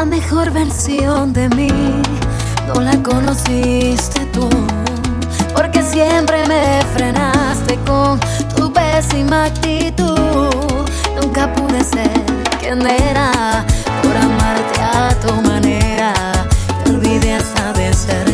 La mejor versión de mí no la conociste tú, porque siempre me frenaste con tu pésima actitud. Nunca pude ser quien era por amarte a tu manera. Te olvidé hasta de ser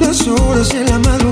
las horas de la madrugada.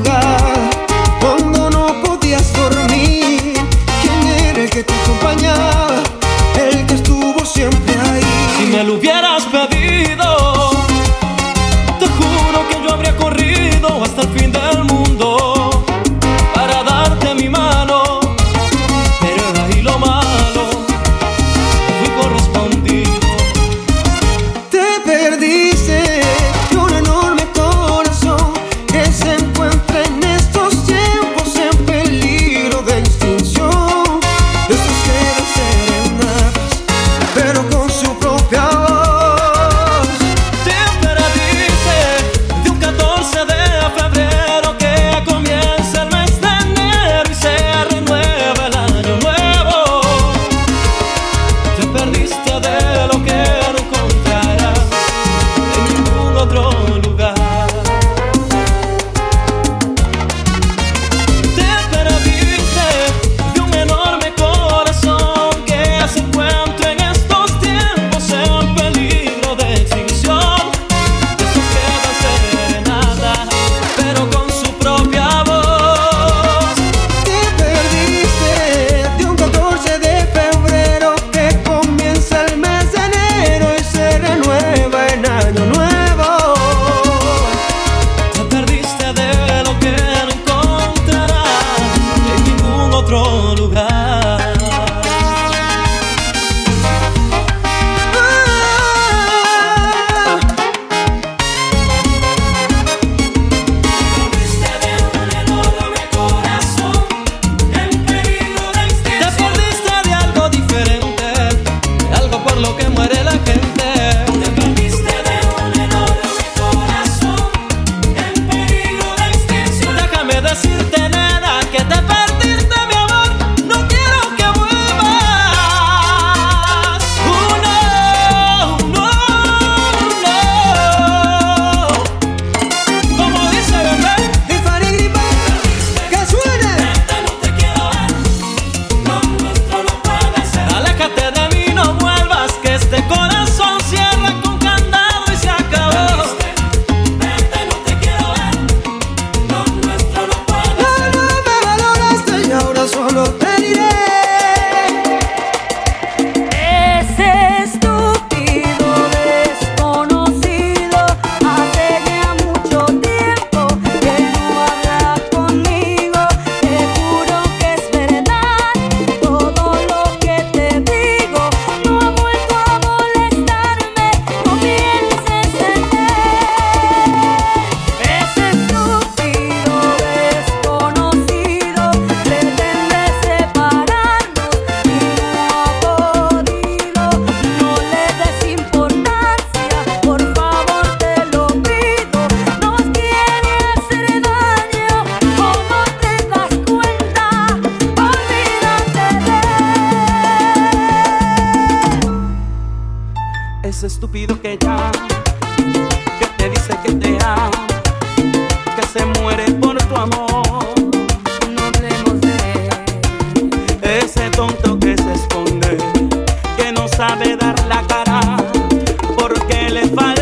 que ya, que te dice que te ama, que se muere por tu amor. No hablemos de ese tonto que se esconde, que no sabe dar la cara porque le falta.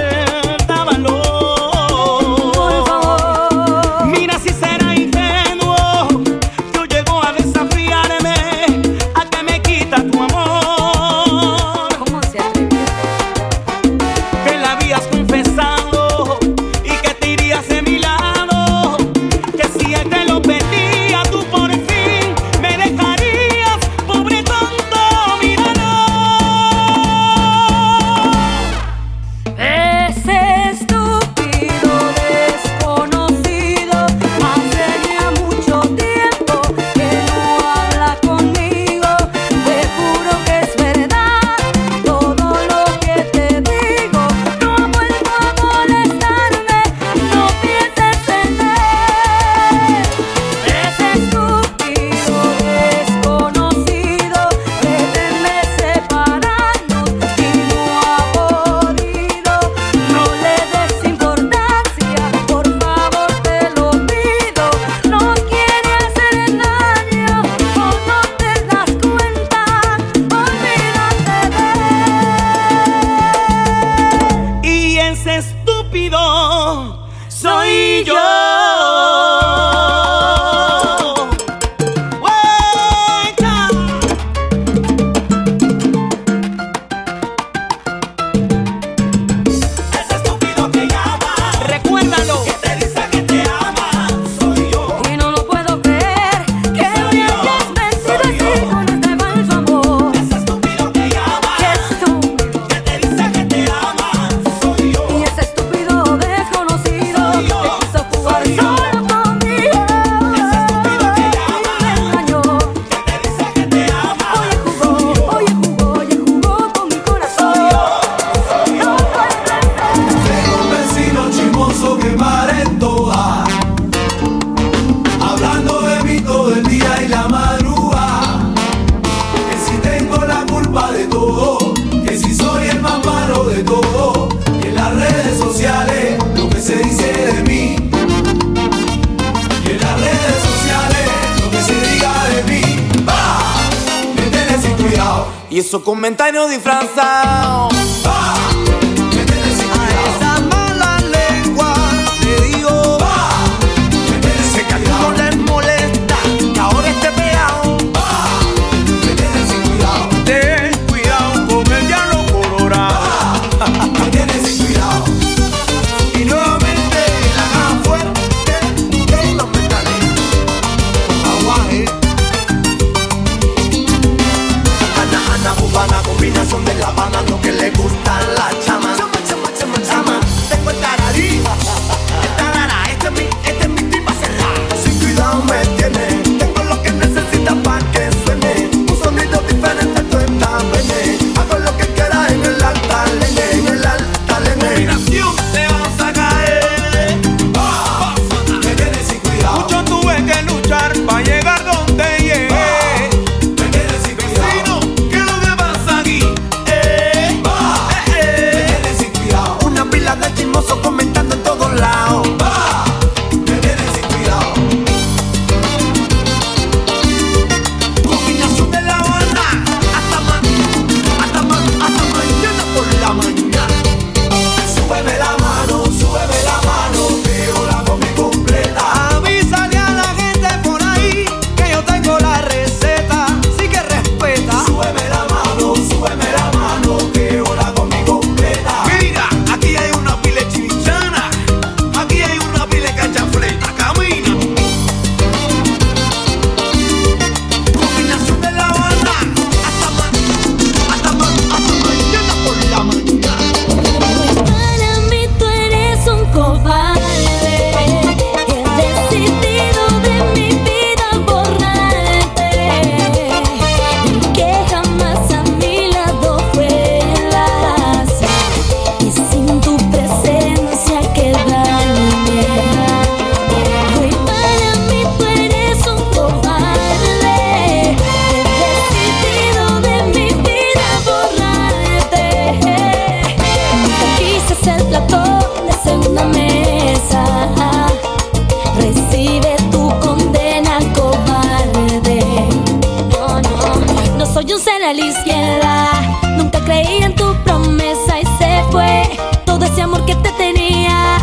a la izquierda. Nunca creí en tu promesa y se fue todo ese amor que te tenía.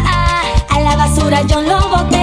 A la basura yo lo boté.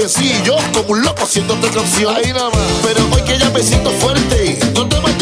vencí y yo como un loco haciéndote canción. Ahí nada más. Pero hoy que ya me siento fuerte, no te me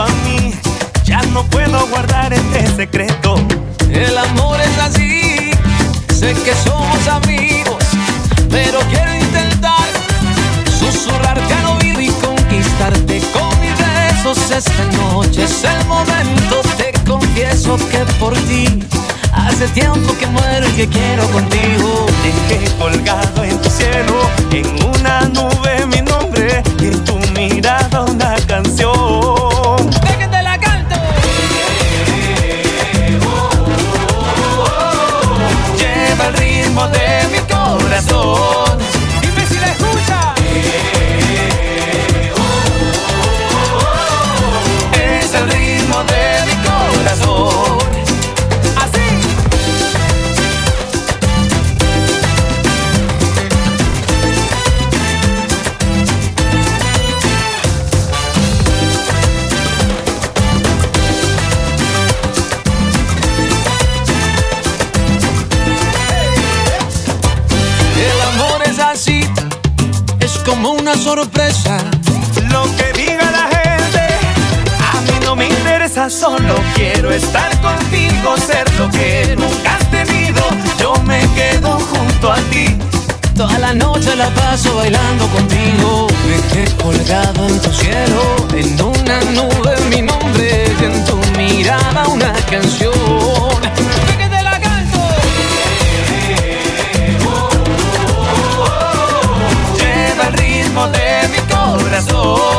a mí. Ya no puedo guardar este secreto. El amor es así, sé que somos amigos, pero quiero intentar susurrarte al oído y conquistarte con mis besos. Esta noche es el momento, te confieso que por ti hace tiempo que muero y que quiero contigo. Dejé colgado en tu cielo, en una nube mi corazón. Sorpresa. Lo que diga la gente, a mí no me interesa, solo quiero estar contigo, ser lo que nunca has tenido. Yo me quedo junto a ti. Toda la noche la paso bailando contigo. Me quedé colgado en tu cielo, en una nube mi nombre y en tu mirada una canción. Corazón.